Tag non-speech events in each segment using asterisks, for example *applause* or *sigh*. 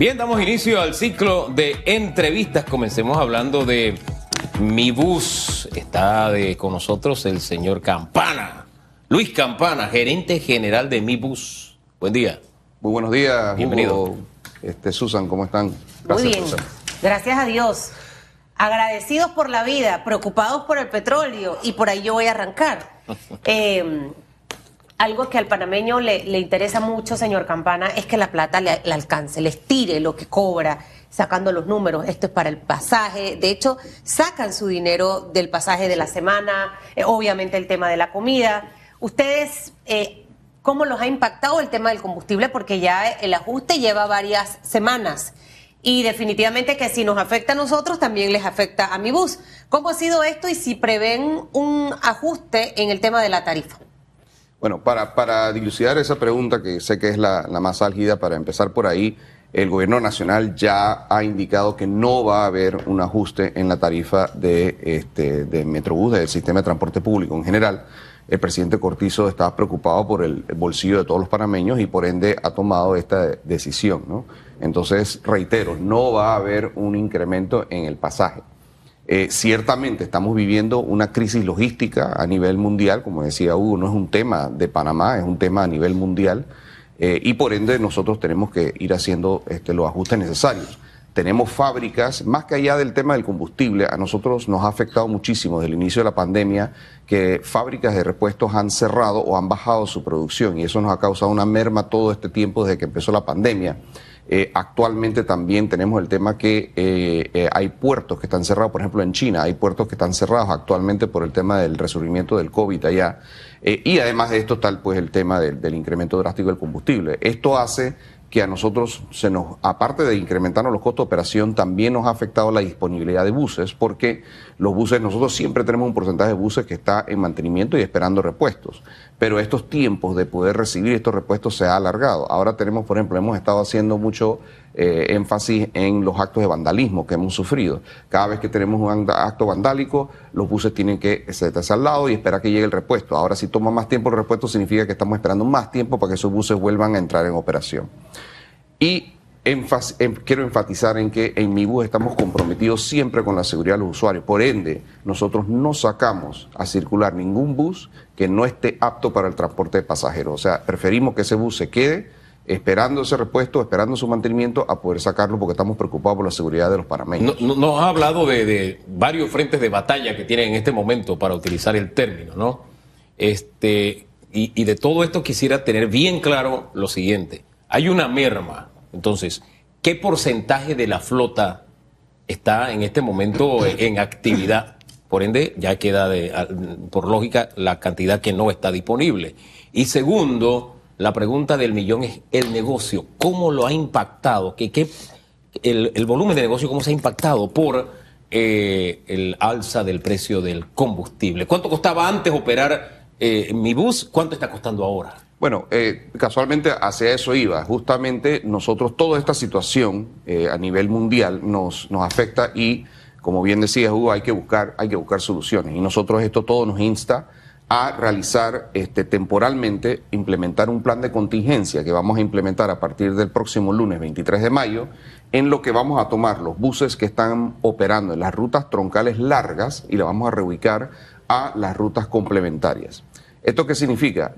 Bien, damos inicio al ciclo de entrevistas. Comencemos hablando de mi bus. Está de, con nosotros el señor Campana, Luis Campana, gerente general de mi bus. Buen día. Muy buenos días. Bienvenido. Hugo, este, Susan, ¿cómo están? Muy bien, Susan. gracias a Dios. Agradecidos por la vida, preocupados por el petróleo y por ahí yo voy a arrancar. Eh, *laughs* algo que al panameño le, le interesa mucho, señor Campana, es que la plata le, le alcance, les tire lo que cobra, sacando los números. Esto es para el pasaje. De hecho, sacan su dinero del pasaje de la semana, eh, obviamente el tema de la comida. Ustedes, eh, ¿cómo los ha impactado el tema del combustible? Porque ya el ajuste lleva varias semanas. Y definitivamente que si nos afecta a nosotros, también les afecta a mi bus. ¿Cómo ha sido esto y si prevén un ajuste en el tema de la tarifa? Bueno, para, dilucidar esa pregunta, que sé que es la, la más álgida, para empezar por ahí, el gobierno nacional ya ha indicado que no va a haber un ajuste en la tarifa de, este, de Metrobús, del sistema de transporte público en general. El presidente Cortizo está preocupado por el bolsillo de todos los panameños y por ende ha tomado esta decisión. ¿no? Entonces, reitero, no va a haber un incremento en el pasaje. Eh, ciertamente estamos viviendo una crisis logística a nivel mundial, como decía Hugo, no es un tema de Panamá, es un tema a nivel mundial eh, y por ende nosotros tenemos que ir haciendo este, los ajustes necesarios. Tenemos fábricas, más que allá del tema del combustible, a nosotros nos ha afectado muchísimo desde el inicio de la pandemia que fábricas de repuestos han cerrado o han bajado su producción y eso nos ha causado una merma todo este tiempo desde que empezó la pandemia. Eh, actualmente también tenemos el tema que eh, eh, hay puertos que están cerrados, por ejemplo en China, hay puertos que están cerrados actualmente por el tema del resurgimiento del COVID allá. Y además de esto está pues, el tema del incremento drástico del combustible. Esto hace que a nosotros se nos, aparte de incrementarnos los costos de operación, también nos ha afectado la disponibilidad de buses, porque los buses, nosotros siempre tenemos un porcentaje de buses que está en mantenimiento y esperando repuestos, pero estos tiempos de poder recibir estos repuestos se ha alargado. Ahora tenemos, por ejemplo, hemos estado haciendo mucho eh, énfasis en los actos de vandalismo que hemos sufrido. Cada vez que tenemos un acto vandálico, los buses tienen que sentarse al lado y esperar que llegue el repuesto. Ahora, si toma más tiempo el repuesto, significa que estamos esperando más tiempo para que esos buses vuelvan a entrar en operación. Y em- quiero enfatizar en que en mi bus estamos comprometidos siempre con la seguridad de los usuarios. Por ende, nosotros no sacamos a circular ningún bus que no esté apto para el transporte de pasajeros. O sea, preferimos que ese bus se quede esperando ese repuesto, esperando su mantenimiento, a poder sacarlo porque estamos preocupados por la seguridad de los panameños. no- Nos ha hablado de, varios frentes de batalla que tienen en este momento, para utilizar el término, ¿no? Este, y de todo esto quisiera tener bien claro lo siguiente. Hay una merma. Entonces, ¿qué porcentaje de la flota está en este momento en actividad? Por ende, ya queda de, por lógica la cantidad que no está disponible. Y segundo, la pregunta del millón es el negocio. ¿Cómo lo ha impactado? ¿Qué, qué, el, el volumen de negocio cómo se ha impactado por eh, el alza del precio del combustible? ¿Cuánto costaba antes operar eh, mi bus? ¿Cuánto está costando ahora? Bueno, eh, casualmente hacia eso iba. Justamente nosotros, toda esta situación eh, a nivel mundial nos, nos afecta y, como bien decía Hugo, hay que buscar, hay que buscar soluciones. Y nosotros esto todo nos insta a realizar este, temporalmente, implementar un plan de contingencia que vamos a implementar a partir del próximo lunes 23 de mayo, en lo que vamos a tomar los buses que están operando en las rutas troncales largas y la vamos a reubicar a las rutas complementarias. ¿Esto qué significa?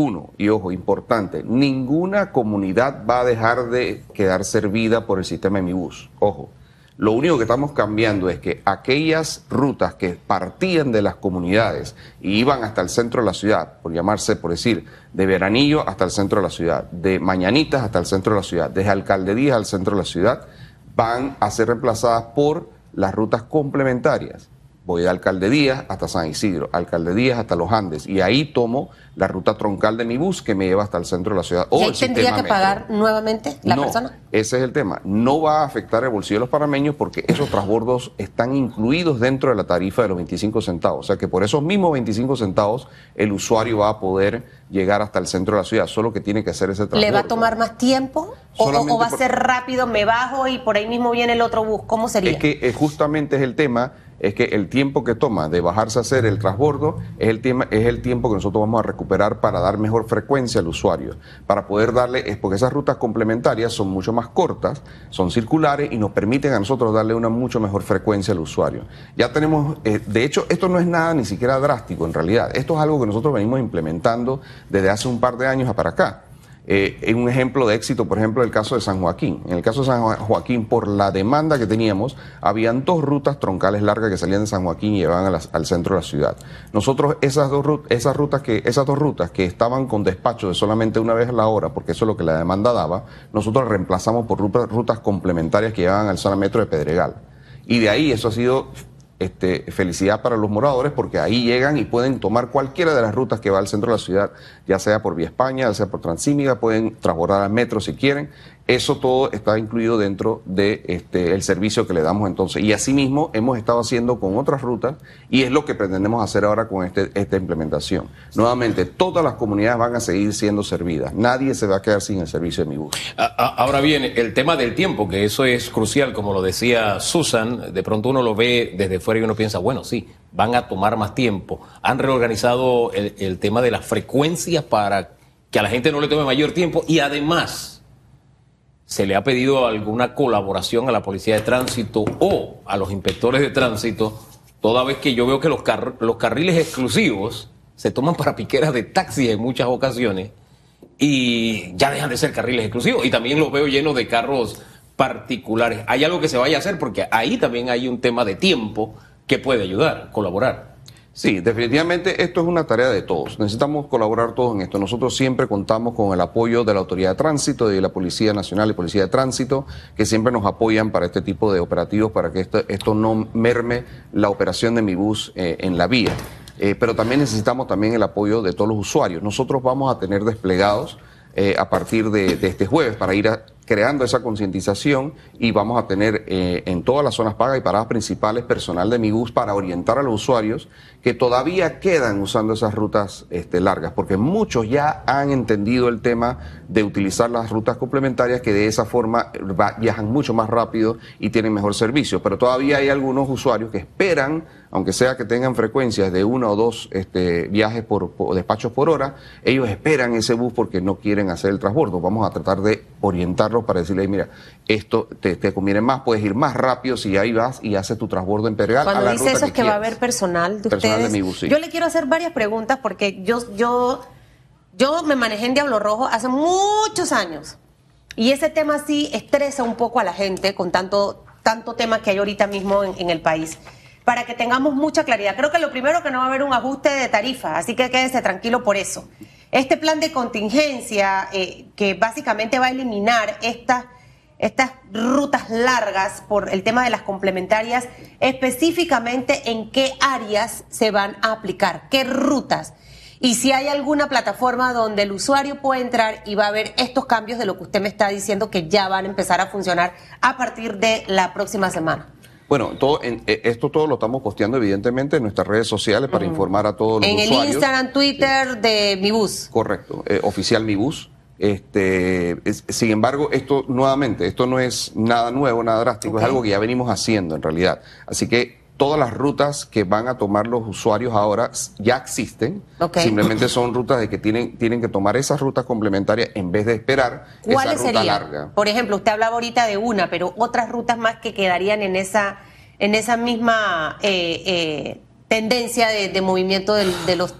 Uno, y ojo, importante, ninguna comunidad va a dejar de quedar servida por el sistema de mi bus. Ojo, lo único que estamos cambiando es que aquellas rutas que partían de las comunidades y iban hasta el centro de la ciudad, por llamarse, por decir, de Veranillo hasta el centro de la ciudad, de Mañanitas hasta el centro de la ciudad, desde Alcaldías al centro de la ciudad, van a ser reemplazadas por las rutas complementarias. Voy de Alcalde Díaz hasta San Isidro, Alcalde Díaz hasta Los Andes, y ahí tomo la ruta troncal de mi bus que me lleva hasta el centro de la ciudad. o ¿Y ahí tendría que metro. pagar nuevamente la no, persona? Ese es el tema. No va a afectar el bolsillo de los panameños porque esos transbordos están incluidos dentro de la tarifa de los 25 centavos. O sea que por esos mismos 25 centavos el usuario va a poder llegar hasta el centro de la ciudad, solo que tiene que hacer ese transbordo. ¿Le va a tomar más tiempo? ¿O, o va a ser rápido, me bajo y por ahí mismo viene el otro bus? ¿Cómo sería? Es que eh, justamente es el tema. Es que el tiempo que toma de bajarse a hacer el transbordo es el, tema, es el tiempo que nosotros vamos a recuperar para dar mejor frecuencia al usuario, para poder darle, es porque esas rutas complementarias son mucho más cortas, son circulares y nos permiten a nosotros darle una mucho mejor frecuencia al usuario. Ya tenemos, eh, de hecho, esto no es nada ni siquiera drástico en realidad, esto es algo que nosotros venimos implementando desde hace un par de años para acá. Eh, un ejemplo de éxito, por ejemplo, el caso de San Joaquín. En el caso de San Joaquín, por la demanda que teníamos, habían dos rutas troncales largas que salían de San Joaquín y llevaban al centro de la ciudad. Nosotros esas dos, esas, rutas que, esas dos rutas que estaban con despacho de solamente una vez a la hora, porque eso es lo que la demanda daba, nosotros reemplazamos por rutas, rutas complementarias que llevaban al zona metro de Pedregal. Y de ahí eso ha sido este, felicidad para los moradores porque ahí llegan y pueden tomar cualquiera de las rutas que va al centro de la ciudad, ya sea por Vía España, ya sea por Transímiga, pueden transbordar al metro si quieren eso todo está incluido dentro de este, el servicio que le damos entonces. Y asimismo hemos estado haciendo con otras rutas y es lo que pretendemos hacer ahora con este, esta implementación. Nuevamente, todas las comunidades van a seguir siendo servidas. Nadie se va a quedar sin el servicio de mi bus. Ahora bien, el tema del tiempo, que eso es crucial, como lo decía Susan, de pronto uno lo ve desde fuera y uno piensa, bueno, sí, van a tomar más tiempo. Han reorganizado el, tema de las frecuencias para que a la gente no le tome mayor tiempo y además se le ha pedido alguna colaboración a la policía de tránsito o a los inspectores de tránsito, toda vez que yo veo que los, los carriles exclusivos se toman para piqueras de taxis en muchas ocasiones y ya dejan de ser carriles exclusivos. Y también los veo llenos de carros particulares. ¿Hay algo que se vaya a hacer? Porque ahí también hay un tema de tiempo que puede ayudar, colaborar. Sí, definitivamente esto es una tarea de todos. Necesitamos colaborar todos en esto. Nosotros siempre contamos con el apoyo de la Autoridad de Tránsito, de la Policía Nacional y Policía de Tránsito, que siempre nos apoyan para este tipo de operativos, para que esto, no merme la operación de mi bus eh, en la vía. Eh, pero también necesitamos también el apoyo de todos los usuarios. Nosotros vamos a tener desplegados eh, a partir de, de este jueves para ir a creando esa concientización y vamos a tener eh, en todas las zonas pagas y paradas principales personal de mi bus para orientar a los usuarios que todavía quedan usando esas rutas este, largas, porque muchos ya han entendido el tema de utilizar las rutas complementarias que de esa forma viajan mucho más rápido y tienen mejor servicio, pero todavía hay algunos usuarios que esperan aunque sea que tengan frecuencias de uno o dos este, viajes por, despachos por hora, ellos esperan ese bus porque no quieren hacer el transbordo. Vamos a tratar de orientarlos para decirles, mira, esto te, te, conviene más, puedes ir más rápido si ahí vas y haces tu transbordo en Pedregal. Cuando dice eso es que va a haber personal de ustedes. De mi bus, Yo le quiero hacer varias preguntas porque yo, yo, yo me manejé en Diablo Rojo hace muchos años. Y ese tema sí estresa un poco a la gente con tanto, tanto tema que hay ahorita mismo en el país para que tengamos mucha claridad. Creo que lo primero que no va a haber un ajuste de tarifa, así que quédese tranquilo por eso. Este plan de contingencia eh, que básicamente va a eliminar estas, estas rutas largas por el tema de las complementarias, específicamente en qué áreas se van a aplicar, qué rutas. Y si hay alguna plataforma donde el usuario puede entrar y va a ver estos cambios de lo que usted me está diciendo que ya van a empezar a funcionar a partir de la próxima semana. Bueno, todo, en, eh, esto todo lo estamos posteando evidentemente en nuestras redes sociales para informar a todos los usuarios. En el Instagram, Twitter de Mi Bus. Correcto, eh, oficial Mi Bus. Este, sin embargo, esto nuevamente, esto no es nada nuevo, nada drástico, es algo que ya venimos haciendo en realidad. Así que todas las rutas que van a tomar los usuarios ahora ya existen. Simplemente son rutas de que tienen, tienen que tomar esas rutas complementarias en vez de esperar esa ruta larga. Por ejemplo, usted hablaba ahorita de una, pero otras rutas más que quedarían en esa, en esa misma eh, eh, tendencia de, movimiento de los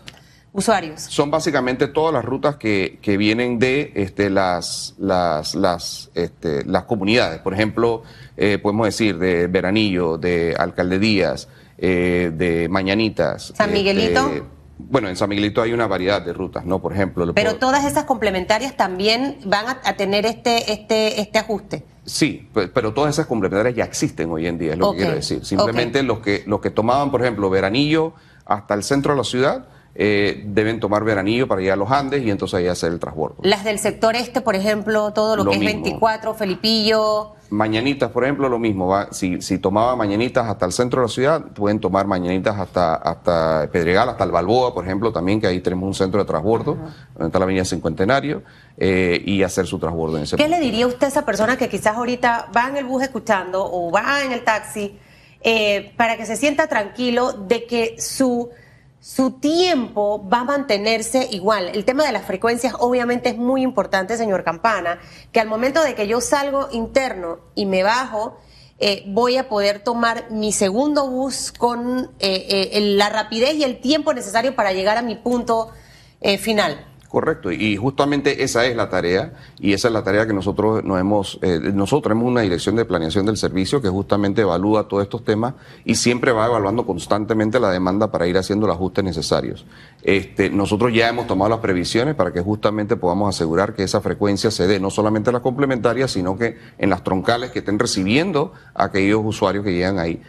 usuarios. Son básicamente todas las rutas que, que vienen de este, las, las, las, este, las comunidades. Por ejemplo, eh, podemos decir de Veranillo, de Alcalde Díaz, eh, de Mañanitas. ¿San Miguelito? Este, bueno, en San Miguelito hay una variedad de rutas, ¿no? Por ejemplo. Pero todas esas complementarias también van a, tener este, este, este ajuste. Sí, pero todas esas complementarias ya existen hoy en día, es lo que quiero decir. Simplemente los que los que tomaban, por ejemplo, Veranillo hasta el centro de la ciudad, eh, deben tomar veranillo para ir a los Andes y entonces ahí hacer el transbordo. Las del sector este, por ejemplo, todo lo, que es 24, Felipillo. Mañanitas, por ejemplo, lo mismo. Va, si, si tomaba mañanitas hasta el centro de la ciudad, pueden tomar mañanitas hasta, hasta Pedregal, hasta el Balboa, por ejemplo, también, que ahí tenemos un centro de transbordo, donde está la avenida Cincuentenario, eh, y hacer su transbordo en ese ¿Qué le diría usted a esa persona que quizás ahorita va en el bus escuchando o va en el taxi? eh, para que se sienta tranquilo de que su, su tiempo va a mantenerse igual. El tema de las frecuencias obviamente es muy importante, señor Campana, que al momento de que yo salgo interno y me bajo, eh, voy a poder tomar mi segundo bus con eh, eh, la rapidez y el tiempo necesario para llegar a mi punto final. Correcto, y justamente esa es la tarea, y esa es la tarea que nosotros nos hemos, eh, nosotros tenemos una dirección de planeación del servicio que justamente evalúa todos estos temas y siempre va evaluando constantemente la demanda para ir haciendo los ajustes necesarios. Este, nosotros ya hemos tomado las previsiones para que justamente podamos asegurar que esa frecuencia se dé no solamente en las complementarias, sino que en las troncales que estén recibiendo aquellos usuarios que llegan ahí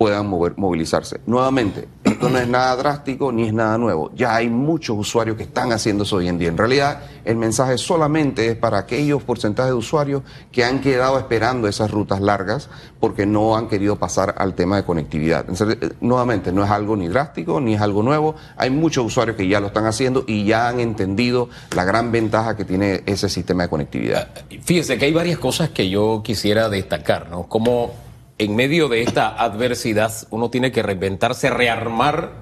puedan mover, movilizarse. Nuevamente, esto no es nada drástico ni es nada nuevo. Ya hay muchos usuarios que están haciendo eso hoy en día. En realidad, el mensaje solamente es para aquellos porcentajes de usuarios que han quedado esperando esas rutas largas porque no han querido pasar al tema de conectividad. Eh, nuevamente, no es algo ni drástico ni es algo nuevo. Hay muchos usuarios que ya lo están haciendo y ya han entendido la gran ventaja que tiene ese sistema de conectividad. Fíjese que hay varias cosas que yo quisiera destacar, ¿no? Como en medio de esta adversidad uno tiene que reinventarse, rearmar,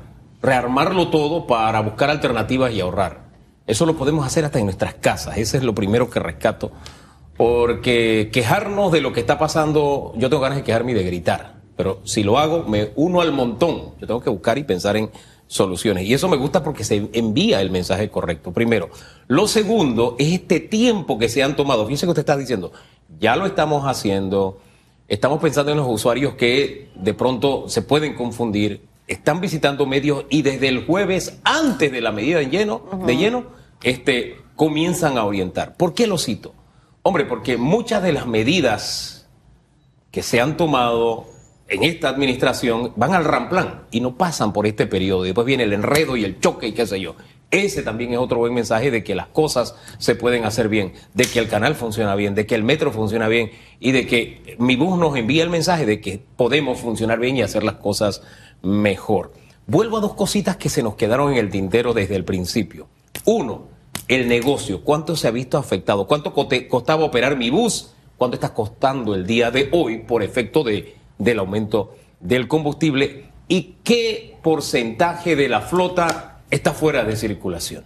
rearmarlo todo para buscar alternativas y ahorrar. Eso lo podemos hacer hasta en nuestras casas. Ese es lo primero que rescato. Porque quejarnos de lo que está pasando, yo tengo ganas de quejarme y de gritar. Pero si lo hago, me uno al montón. Yo tengo que buscar y pensar en soluciones. Y eso me gusta porque se envía el mensaje correcto. Primero. Lo segundo es este tiempo que se han tomado. Fíjense que usted está diciendo, ya lo estamos haciendo Estamos pensando en los usuarios que de pronto se pueden confundir, están visitando medios y desde el jueves, antes de la medida de lleno, de lleno este, comienzan a orientar. ¿Por qué lo cito? Hombre, porque muchas de las medidas que se han tomado en esta administración van al ramplan y no pasan por este periodo. Después viene el enredo y el choque y qué sé yo. Ese también es otro buen mensaje de que las cosas se pueden hacer bien, de que el canal funciona bien, de que el metro funciona bien y de que mi bus nos envía el mensaje de que podemos funcionar bien y hacer las cosas mejor. Vuelvo a dos cositas que se nos quedaron en el tintero desde el principio. Uno, el negocio. ¿Cuánto se ha visto afectado? ¿Cuánto costaba operar mi bus? ¿Cuánto está costando el día de hoy por efecto de, del aumento del combustible? ¿Y qué porcentaje de la flota está fuera de circulación.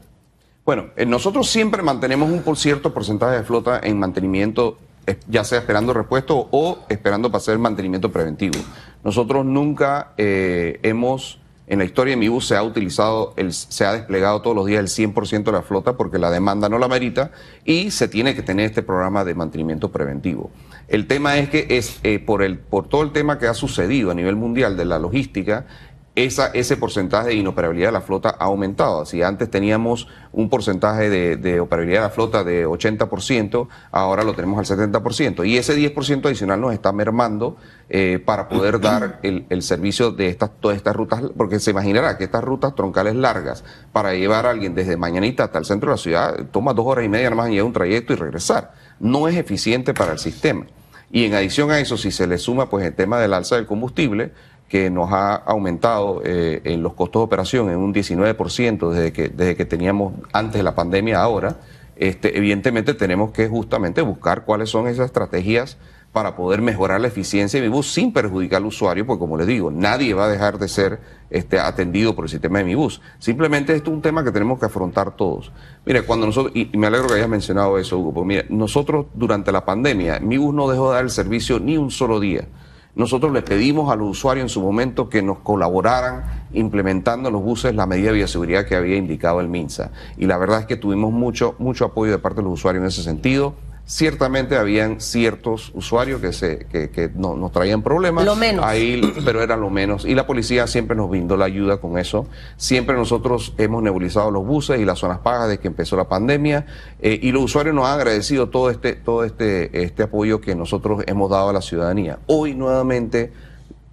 Bueno, eh, nosotros siempre mantenemos un cierto porcentaje de flota en mantenimiento, eh, ya sea esperando repuesto o esperando para hacer mantenimiento preventivo. Nosotros nunca eh, hemos, en la historia de mi bus se ha utilizado, se ha desplegado todos los días el 100% de la flota porque la demanda no la merita y se tiene que tener este programa de mantenimiento preventivo. El tema es que es por, el, por todo el tema que ha sucedido a nivel mundial de la logística, esa, ese porcentaje de inoperabilidad de la flota ha aumentado. Si antes teníamos un porcentaje de, operabilidad de la flota de 80%, ahora lo tenemos al 70%. Y ese 10% adicional nos está mermando eh, para poder dar *clears throat* el, servicio de estas, todas estas rutas, porque se imaginará que estas rutas troncales largas, para llevar a alguien desde Mañanita hasta el centro de la ciudad, toma dos horas y media nada más en llevar un trayecto y regresar. No es eficiente para el sistema. Y en adición a eso, si se le suma pues el tema del alza del combustible, que nos ha aumentado eh, en los costos de operación en un 19% desde que, desde que teníamos antes de la pandemia ahora, este, evidentemente tenemos que justamente buscar cuáles son esas estrategias para poder mejorar la eficiencia de mi bus sin perjudicar al usuario, porque como les digo, nadie va a dejar de ser este, atendido por el sistema de mi bus. Simplemente esto es un tema que tenemos que afrontar todos. Mire, cuando nosotros, y me alegro que hayas mencionado eso, Hugo, porque mire, nosotros durante la pandemia, mi bus no dejó de dar el servicio ni un solo día. Nosotros le pedimos a los usuarios en su momento que nos colaboraran implementando en los buses la medida de bioseguridad que había indicado el MINSA. Y la verdad es que tuvimos mucho, mucho apoyo de parte de los usuarios en ese sentido. Ciertamente habían ciertos usuarios que, se, que, no, nos traían problemas. Lo menos. Ahí, pero era lo menos. Y la policía siempre nos brindó la ayuda con eso. Siempre nosotros hemos nebulizado los buses y las zonas pagas desde que empezó la pandemia. Eh, y los usuarios nos han agradecido todo este, todo este, este apoyo que nosotros hemos dado a la ciudadanía. Hoy nuevamente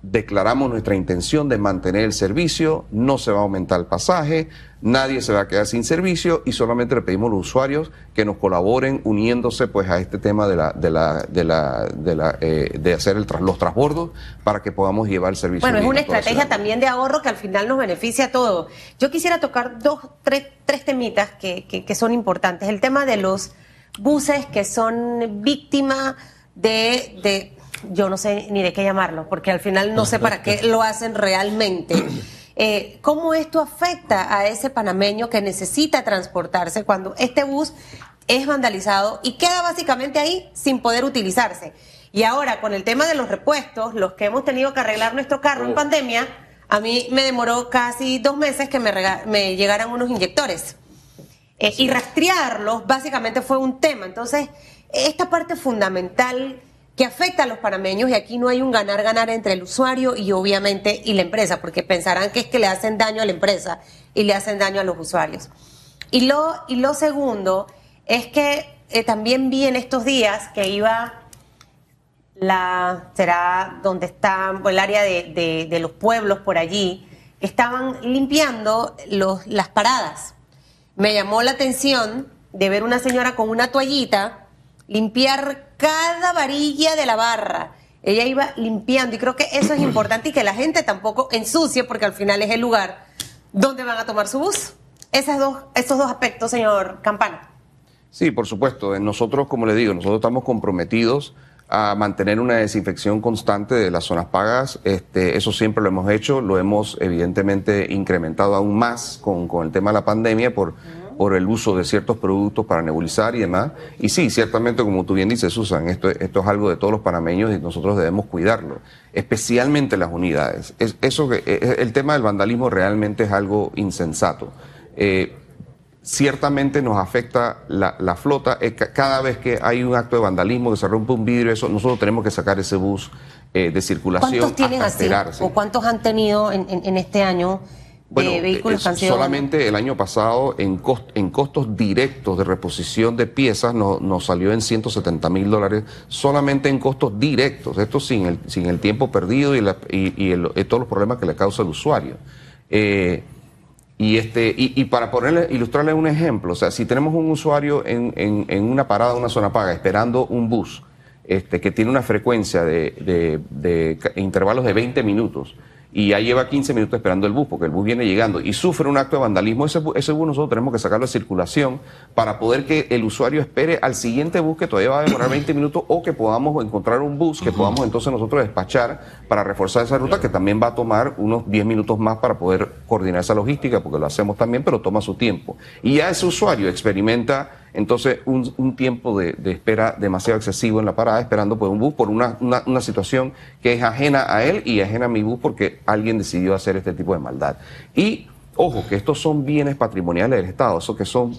declaramos nuestra intención de mantener el servicio, no se va a aumentar el pasaje, nadie se va a quedar sin servicio y solamente le pedimos a los usuarios que nos colaboren uniéndose pues a este tema de la de la de la de, la, eh, de hacer el los transbordos para que podamos llevar el servicio. Bueno, es una estrategia también de ahorro que al final nos beneficia a todos. Yo quisiera tocar dos, tres, tres temitas que, que, que son importantes. El tema de los buses que son víctimas de, de yo no sé ni de qué llamarlo, porque al final no sé para qué lo hacen realmente. *coughs* Eh, ¿Cómo esto afecta a ese panameño que necesita transportarse cuando este bus es vandalizado y queda básicamente ahí sin poder utilizarse? Y ahora, con el tema de los repuestos, los que hemos tenido que arreglar nuestro carro en oh. pandemia, a mí me demoró casi dos meses que me, me llegaran unos inyectores. Eh, y rastrearlos básicamente fue un tema. Entonces, esta parte fundamental que afecta a los panameños y aquí no hay un ganar-ganar entre el usuario y obviamente y la empresa, porque pensarán que es que le hacen daño a la empresa y le hacen daño a los usuarios. Y lo, y lo segundo es que eh, también vi en estos días que iba la, será donde está el área de, de, los pueblos por allí, que estaban limpiando los, las paradas. Me llamó la atención de ver una señora con una toallita limpiar cada varilla de la barra. Ella iba limpiando y creo que eso es importante y que la gente tampoco ensucie porque al final es el lugar donde van a tomar su bus. Esas dos, esos dos aspectos, señor Campana. Sí, por supuesto. Nosotros, como le digo, nosotros estamos comprometidos a mantener una desinfección constante de las zonas pagas. Este, eso siempre lo hemos hecho, lo hemos evidentemente incrementado aún más con, con el tema de la pandemia por por el uso de ciertos productos para nebulizar y demás. Y sí, ciertamente, como tú bien dices, Susan, esto, esto es algo de todos los panameños y nosotros debemos cuidarlo, especialmente las unidades. Es, eso que, e, e, el tema del vandalismo realmente es algo insensato. Eh, ciertamente nos afecta la, flota. Cada vez que hay un acto de vandalismo, que se rompe un vidrio, eso, nosotros tenemos que sacar ese bus eh, de circulación. ¿Cuántos tienen así? ¿O cuántos han tenido en, en este año? Bueno, vehículos solamente el año pasado en, en costos directos de reposición de piezas nos salió en 170 mil dólares, solamente en costos directos, esto sin el, sin el tiempo perdido y, y, todos los problemas que le causa el usuario. Eh, y, este, y, para ponerle, ilustrarle un ejemplo, o sea, si tenemos un usuario en, en, una parada, una zona paga, esperando un bus este, que tiene una frecuencia de, de, de intervalos de 20 minutos, y ya lleva 15 minutos esperando el bus, porque el bus viene llegando y sufre un acto de vandalismo, ese, ese bus nosotros tenemos que sacarlo de circulación para poder que el usuario espere al siguiente bus que todavía va a demorar 20 minutos o que podamos encontrar un bus que podamos entonces nosotros despachar para reforzar esa ruta que también va a tomar unos 10 minutos más para poder coordinar esa logística, porque lo hacemos también, pero toma su tiempo. Y ya ese usuario experimenta entonces un, tiempo de, espera demasiado excesivo en la parada esperando por un bus por una, una, situación que es ajena a él y ajena a mi bus porque alguien decidió hacer este tipo de maldad. Y ojo, que estos son bienes patrimoniales del Estado, eso que son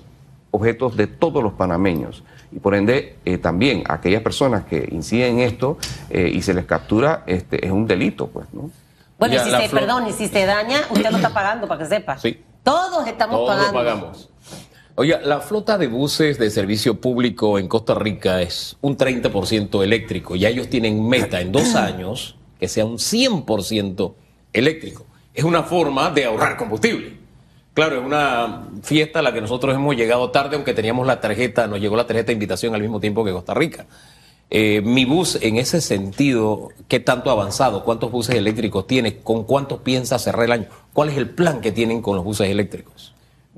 objetos de todos los panameños. Y por ende, eh, también aquellas personas que inciden en esto eh, y se les captura, este, es un delito, pues, ¿no? Bueno, y si se, perdón, y si se daña, usted lo está pagando, para que sepa. Sí. Todos estamos Todos pagando. pagamos. Oiga, la flota de buses de servicio público en Costa Rica es un 30% eléctrico. Ya ellos tienen meta en dos *clears throat* años que sea un 100% eléctrico. Es una forma de ahorrar combustible. Claro, es una fiesta a la que nosotros hemos llegado tarde, aunque teníamos la tarjeta, nos llegó la tarjeta de invitación al mismo tiempo que Costa Rica. Eh, mi bus, en ese sentido, ¿qué tanto ha avanzado? ¿Cuántos buses eléctricos tiene? ¿Con cuántos piensa cerrar el año? ¿Cuál es el plan que tienen con los buses eléctricos?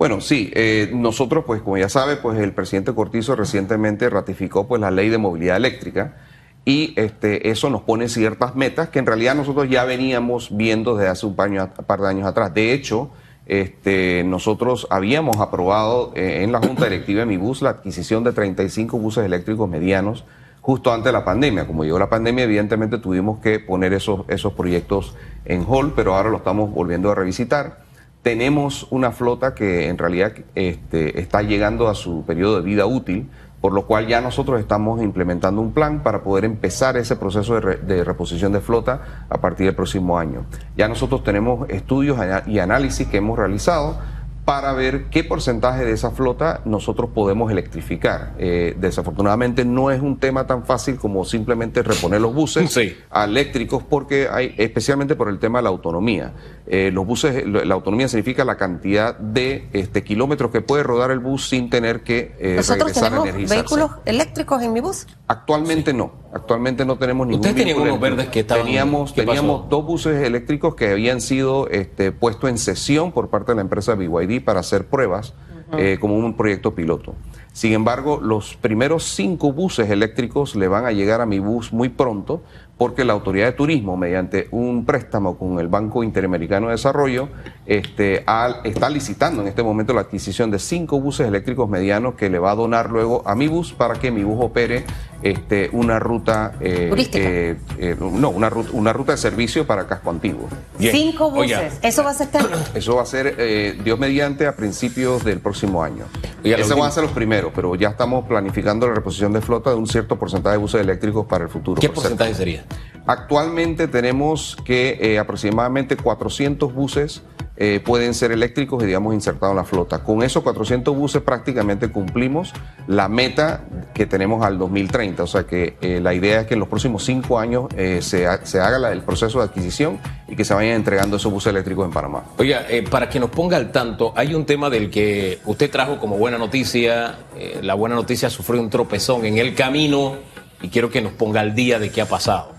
Bueno, sí, eh, nosotros, pues como ya sabe, pues el presidente Cortizo recientemente ratificó pues la ley de movilidad eléctrica y este, eso nos pone ciertas metas que en realidad nosotros ya veníamos viendo desde hace un par, de años atrás. De hecho, este, nosotros habíamos aprobado eh, en la Junta Directiva de Mi Bus la adquisición de 35 buses eléctricos medianos justo antes de la pandemia. Como llegó la pandemia, evidentemente tuvimos que poner esos, esos proyectos en hold, pero ahora lo estamos volviendo a revisitar. Tenemos una flota que en realidad este, está llegando a su periodo de vida útil, por lo cual ya nosotros estamos implementando un plan para poder empezar ese proceso de, de, reposición de flota a partir del próximo año. Ya nosotros tenemos estudios y análisis que hemos realizado para ver qué porcentaje de esa flota nosotros podemos electrificar. Eh, desafortunadamente no es un tema tan fácil como simplemente reponer los buses *laughs* eléctricos porque hay, especialmente por el tema de la autonomía. Eh, los buses, la autonomía significa la cantidad de este, kilómetros que puede rodar el bus sin tener que eh, ¿Nosotros tenemos vehículos eléctricos en mi bus? Actualmente no, actualmente no tenemos ningún ¿Ustedes tenían unos verdes que estaban... Teníamos, teníamos dos buses eléctricos que habían sido este, puestos en sesión por parte de la empresa BYD para hacer pruebas eh, como un proyecto piloto. Sin embargo, los primeros cinco buses eléctricos le van a llegar a mi bus muy pronto porque la Autoridad de Turismo, mediante un préstamo con el Banco Interamericano de Desarrollo, este, al- está licitando en este momento la adquisición de cinco buses eléctricos medianos que le va a donar luego a mi bus para que mi bus opere este, una ruta eh, Turística. eh, eh, no, una ruta, una ruta de servicio para casco antiguo. Bien. Cinco buses. Eso va a ser *coughs* Eso va a ser, eh, Dios mediante, a principios del próximo año. Esos última- van a ser los primeros, pero ya estamos planificando la reposición de flota de un cierto porcentaje de buses eléctricos para el futuro. ¿Qué por cierto. porcentaje sería? Actualmente tenemos que eh, aproximadamente 400 buses eh, pueden ser eléctricos y digamos insertados en la flota. Con esos 400 buses prácticamente cumplimos la meta que tenemos al 2030. O sea que eh, la idea es que en los próximos cinco años se, ha- se haga el proceso de adquisición y que se vayan entregando esos buses eléctricos en Panamá. Oiga, para que nos ponga al tanto, hay un tema del que usted trajo como buena noticia. la buena noticia sufrió un tropezón en el camino y quiero que nos ponga al día de qué ha pasado.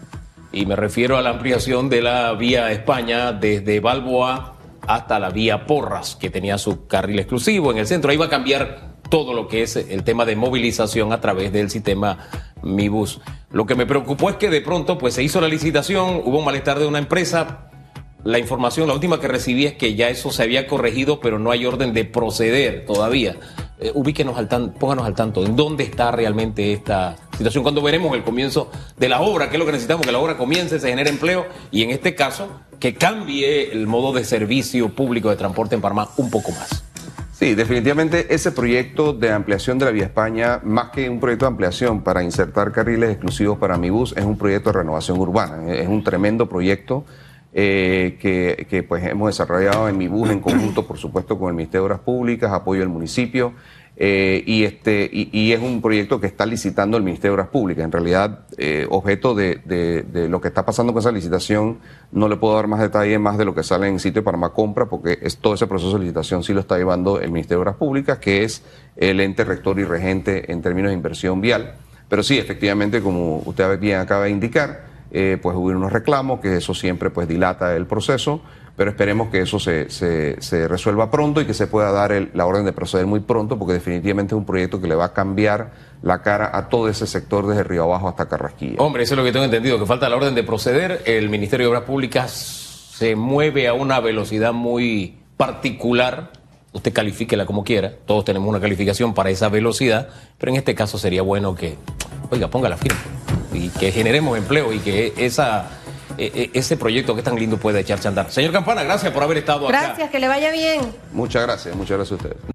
Y me refiero a la ampliación de la vía España desde Balboa hasta la vía Porras, que tenía su carril exclusivo en el centro. Ahí va a cambiar todo lo que es el tema de movilización a través del sistema Mi Bus. Lo que me preocupó es que de pronto pues se hizo la licitación, hubo un malestar de una empresa, la información, la última que recibí es que ya eso se había corregido, pero no hay orden de proceder todavía. Eh, ubíquenos al tanto, pónganos al tanto, ¿en dónde está realmente esta situación? Cuando veremos el comienzo de la obra, que es lo que necesitamos, que la obra comience, se genere empleo y en este caso que cambie el modo de servicio público de transporte en Panamá un poco más. Sí, definitivamente ese proyecto de ampliación de la Vía España, más que un proyecto de ampliación para insertar carriles exclusivos para mi bus, es un proyecto de renovación urbana. Es un tremendo proyecto eh, que, pues hemos desarrollado en mi bus en conjunto, por supuesto, con el Ministerio de Obras Públicas, apoyo del municipio. eh, y, este, y, es un proyecto que está licitando el Ministerio de Obras Públicas. En realidad, eh, objeto de, de- lo que está pasando con esa licitación, no le puedo dar más detalle más de lo que sale en sitio de Panamá Compra, porque es, todo ese proceso de licitación sí lo está llevando el Ministerio de Obras Públicas, que es el ente rector y regente en términos de inversión vial. Pero sí, efectivamente, como usted bien acaba de indicar, eh, pues hubo unos reclamos, que eso siempre pues dilata el proceso, pero esperemos que eso se, se- resuelva pronto y que se pueda dar la orden de proceder muy pronto, porque definitivamente es un proyecto que le va a cambiar la cara a todo ese sector desde Río Abajo hasta Carrasquilla. Hombre, eso es lo que tengo entendido, que falta la orden de proceder. El Ministerio de Obras Públicas se mueve a una velocidad muy particular. Usted califíquela como quiera. Todos tenemos una calificación para esa velocidad, pero en este caso sería bueno que, oiga, ponga la firma y que generemos empleo y que esa, e- e- ese proyecto que es tan lindo pueda echarse a andar. Señor Campana, gracias por haber estado acá. Gracias, que le vaya bien. Muchas gracias, muchas gracias a ustedes.